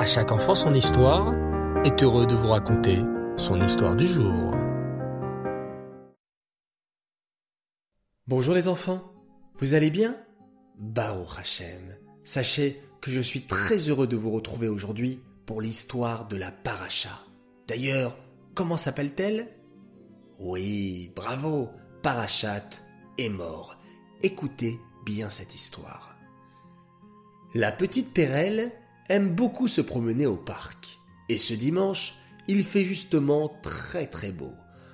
À chaque enfant son histoire est heureux de vous raconter son histoire du jour. Bonjour les enfants, vous allez bien? Baruch Hashem, sachez que je suis très heureux de vous retrouver aujourd'hui pour l'histoire de la paracha. D'ailleurs, comment s'appelle-t-elle? Oui, bravo, Parachat est mort. Écoutez bien cette histoire. La petite Pérelle aime beaucoup se promener au parc. Et ce dimanche, il fait justement très très beau.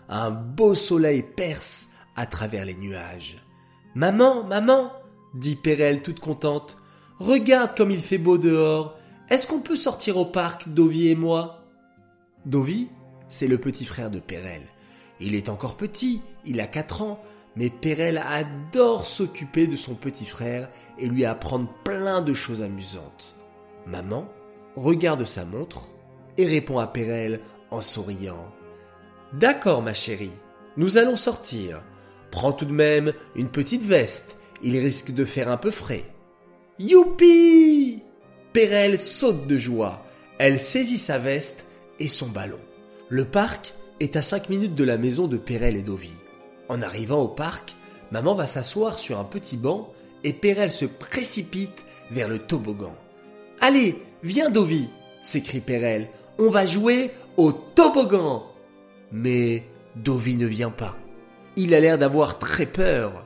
Un beau soleil perce à travers les nuages. Maman, maman, dit Pérelle toute contente, regarde comme il fait beau dehors. Est-ce qu'on peut sortir au parc, Dovi et moi? Dovi, c'est le petit frère de Pérelle. Il est encore petit, il a quatre ans, mais Pérelle adore s'occuper de son petit frère et lui apprendre plein de choses amusantes. Maman regarde sa montre et répond à Pérelle en souriant. D'accord, ma chérie, nous allons sortir. Prends tout de même une petite veste, il risque de faire un peu frais. Youpi Pérelle saute de joie. Elle saisit sa veste et son ballon. Le parc est à cinq minutes de la maison de Pérelle et Dovi. En arrivant au parc, maman va s'asseoir sur un petit banc et Pérelle se précipite vers le toboggan. Allez, viens Dovi, s'écrie Pérelle, on va jouer au toboggan. Mais Dovi ne vient pas. Il a l'air d'avoir très peur.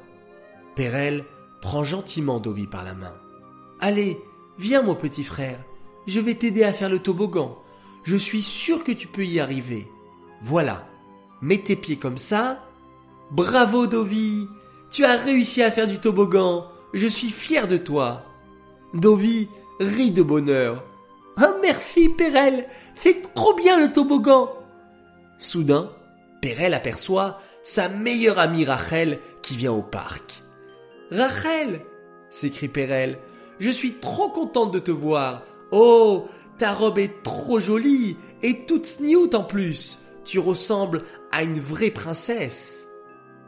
Pérelle prend gentiment Dovi par la main. Allez, viens mon petit frère, je vais t'aider à faire le toboggan. Je suis sûr que tu peux y arriver. Voilà, mets tes pieds comme ça. Bravo Dovi, tu as réussi à faire du toboggan. Je suis fier de toi. Dovi rit de bonheur. Ah merci Pérelle, fais trop bien le toboggan. Soudain, Pérelle aperçoit sa meilleure amie Rachel qui vient au parc. Rachel s'écrie Pérelle, je suis trop contente de te voir. Oh, ta robe est trop jolie et toute snioute en plus. Tu ressembles à une vraie princesse.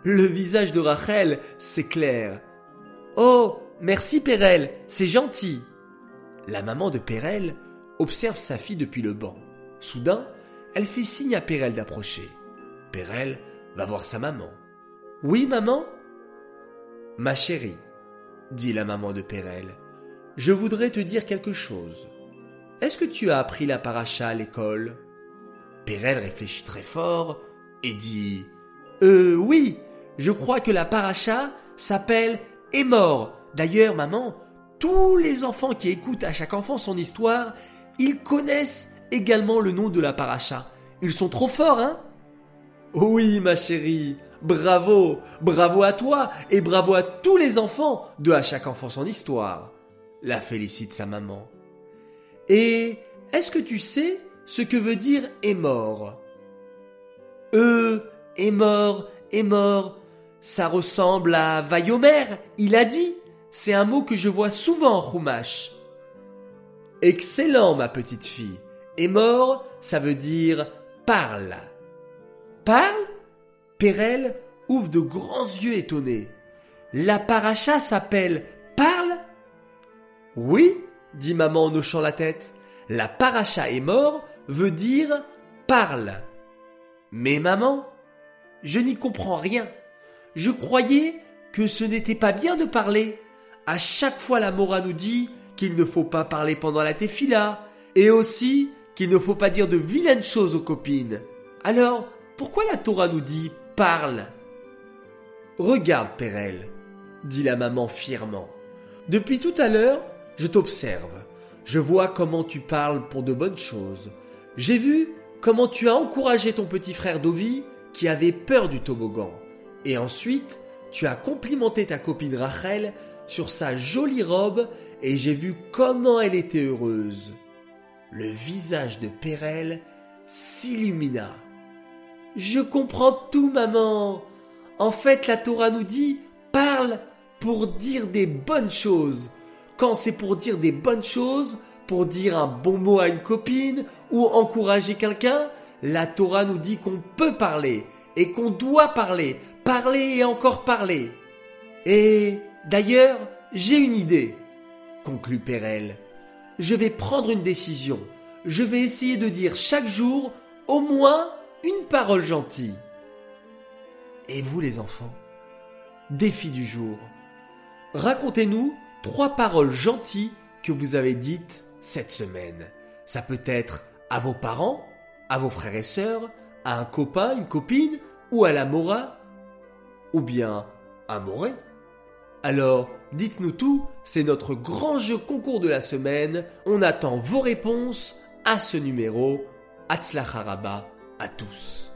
Le visage de Rachel s'éclaire. Oh, merci Pérelle, c'est gentil. La maman de Pérelle observe sa fille depuis le banc. Soudain, elle fait signe à Pérelle d'approcher. Pérelle va voir sa maman. Oui, maman Ma chérie, dit la maman de Pérelle, je voudrais te dire quelque chose. Est-ce que tu as appris la paracha à l'école? Pérelle réfléchit très fort et dit Euh, oui, je crois que la paracha s'appelle Est. D'ailleurs, maman, tous les enfants qui écoutent à chaque enfant son histoire, ils connaissent également le nom de la paracha. Ils sont trop forts, hein? Oui, ma chérie, bravo, bravo à toi et bravo à tous les enfants de à chaque enfant son histoire. La félicite sa maman. Et est-ce que tu sais ce que veut dire est mort Euh, est mort, est mort. Ça ressemble à Vayomer, il a dit. C'est un mot que je vois souvent en Chumash. Excellent, ma petite fille. Est mort, ça veut dire parle. Parle? Pérelle ouvre de grands yeux étonnés. La paracha s'appelle Parle? Oui, dit maman en hochant la tête. La paracha est mort veut dire parle. Mais maman, je n'y comprends rien. Je croyais que ce n'était pas bien de parler. À chaque fois la Mora nous dit qu'il ne faut pas parler pendant la tefila et aussi qu'il ne faut pas dire de vilaines choses aux copines. Alors, pourquoi la Torah nous dit parle Regarde, Pérelle, dit la maman fièrement. Depuis tout à l'heure, je t'observe. Je vois comment tu parles pour de bonnes choses. J'ai vu comment tu as encouragé ton petit frère Dovi qui avait peur du toboggan. Et ensuite, tu as complimenté ta copine Rachel sur sa jolie robe et j'ai vu comment elle était heureuse. Le visage de Pérelle s'illumina. Je comprends tout, maman. En fait, la Torah nous dit parle pour dire des bonnes choses. Quand c'est pour dire des bonnes choses, pour dire un bon mot à une copine ou encourager quelqu'un, la Torah nous dit qu'on peut parler et qu'on doit parler, parler et encore parler. Et d'ailleurs, j'ai une idée, conclut Pérelle. Je vais prendre une décision. je vais essayer de dire chaque jour au moins une parole gentille. Et vous les enfants Défi du jour. Racontez-nous trois paroles gentilles que vous avez dites cette semaine. Ça peut être à vos parents, à vos frères et sœurs, à un copain, une copine, ou à la mora, ou bien à Moré. Alors, dites-nous tout, c'est notre grand jeu concours de la semaine. On attend vos réponses à ce numéro. Haraba à tous.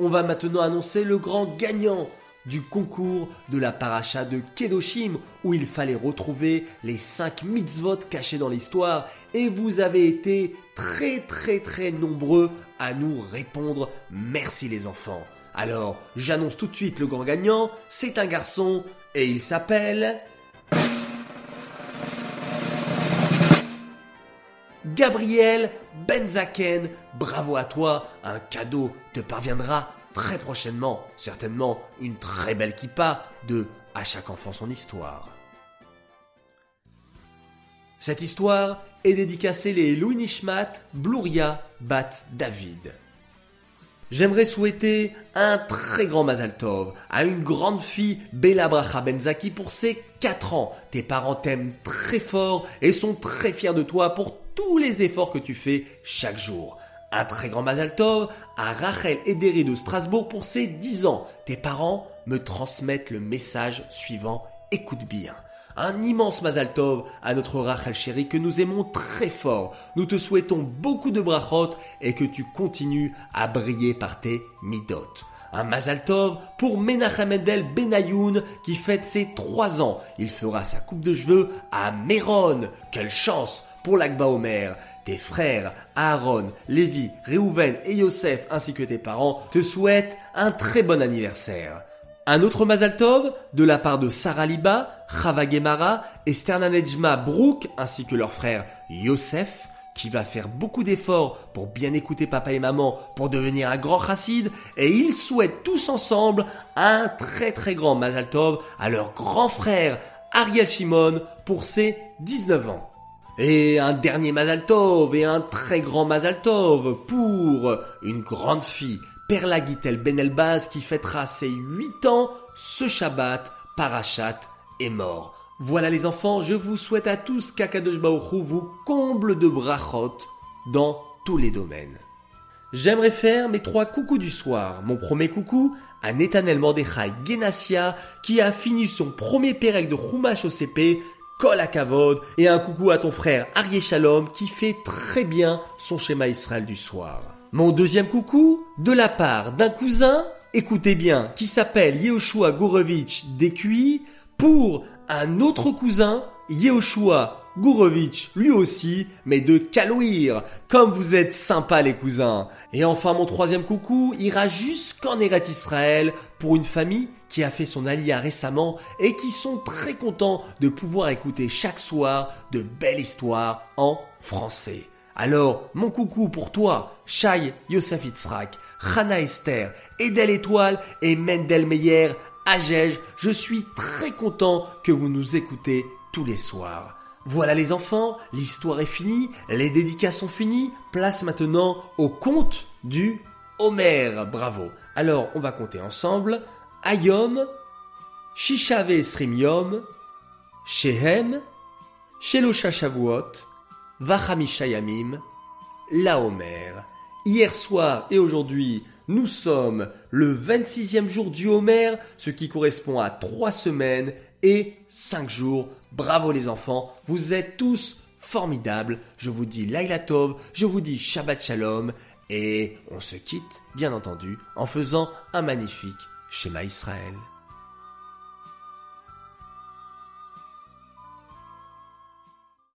On va maintenant annoncer le grand gagnant du concours de la paracha de Kedoshim où il fallait retrouver les 5 mitzvot cachés dans l'histoire et vous avez été très très très nombreux à nous répondre. Merci les enfants. Alors, j'annonce tout de suite le grand gagnant, c'est un garçon et il s'appelle... Gabriel Benzaken, bravo à toi, un cadeau te parviendra très prochainement, certainement une très belle kippa de À chaque enfant son histoire. Cette histoire est dédicacée les Louis Nishmat Bluria Bat David. J'aimerais souhaiter un très grand Mazal Tov à une grande fille, Bella Bracha Benzaki, pour ses 4 ans. Tes parents t'aiment très fort et sont très fiers de toi pour tous les efforts que tu fais chaque jour. Un très grand Mazal Tov à Rachel Ederi de Strasbourg pour ses 10 ans. Tes parents me transmettent le message suivant. Écoute bien. Un immense Mazal Tov à notre Rachel chérie que nous aimons très fort. Nous te souhaitons beaucoup de brachot et que tu continues à briller par tes midot. Un Mazal Tov pour Menachem Mendel Benayoun qui fête ses 3 ans. Il fera sa coupe de cheveux à Méron. Quelle chance pour l'Akba Omer. Tes frères Aaron, Lévi, Réhouven et Yosef ainsi que tes parents te souhaitent un très bon anniversaire. Un autre Mazal Tov de la part de Sarah Liba, Chava Gemara et Sternanejma Brook ainsi que leur frère Yosef qui va faire beaucoup d'efforts pour bien écouter papa et maman pour devenir un grand chassid et ils souhaitent tous ensemble un très très grand Mazal Tov à leur grand frère Ariel Shimon pour ses 19 ans. Et un dernier Mazal Tov et un très grand Mazal Tov pour une grande fille Perla Gitel Ben Elbaz qui fêtera ses 8 ans ce Shabbat, Parachat est mort. Voilà les enfants, je vous souhaite à tous qu'Akadosh Baruch vous comble de brachot dans tous les domaines. J'aimerais faire mes trois coucous du soir. Mon premier coucou à Netanel Mordechai Genassia qui a fini son premier pérec de Chumash OCP, Kol Akavod, et un coucou à ton frère Arié Shalom qui fait très bien son schéma Israël du soir. Mon deuxième coucou, de la part d'un cousin, écoutez bien, qui s'appelle Yehoshua Gourovitch Dekui, pour un autre cousin, Yehoshua Gourovitch, lui aussi, mais de Kalouir. Comme vous êtes sympas les cousins. Et enfin mon troisième coucou ira jusqu'en Eret Israël pour une famille qui a fait son alia récemment et qui sont très contents de pouvoir écouter chaque soir de belles histoires en français. Alors, mon coucou pour toi, Shai Yosef Itzrak, Hana Esther, Edel Étoile et Mendel Meyer, Agej, je suis très content que vous nous écoutez tous les soirs. Voilà les enfants, l'histoire est finie, les dédicaces sont finies, place maintenant au conte du Homer, bravo. Alors, on va compter ensemble. Ayom, Shishave Srimyom, Shehem, Shelosha Shavuot, Vachamisha la Homer. Hier soir et aujourd'hui, nous sommes le 26e jour du Homer, ce qui correspond à 3 semaines et 5 jours. Bravo les enfants, vous êtes tous formidables. Je vous dis Laila Tov, je vous dis Shabbat Shalom et on se quitte, bien entendu, en faisant un magnifique schéma Israël.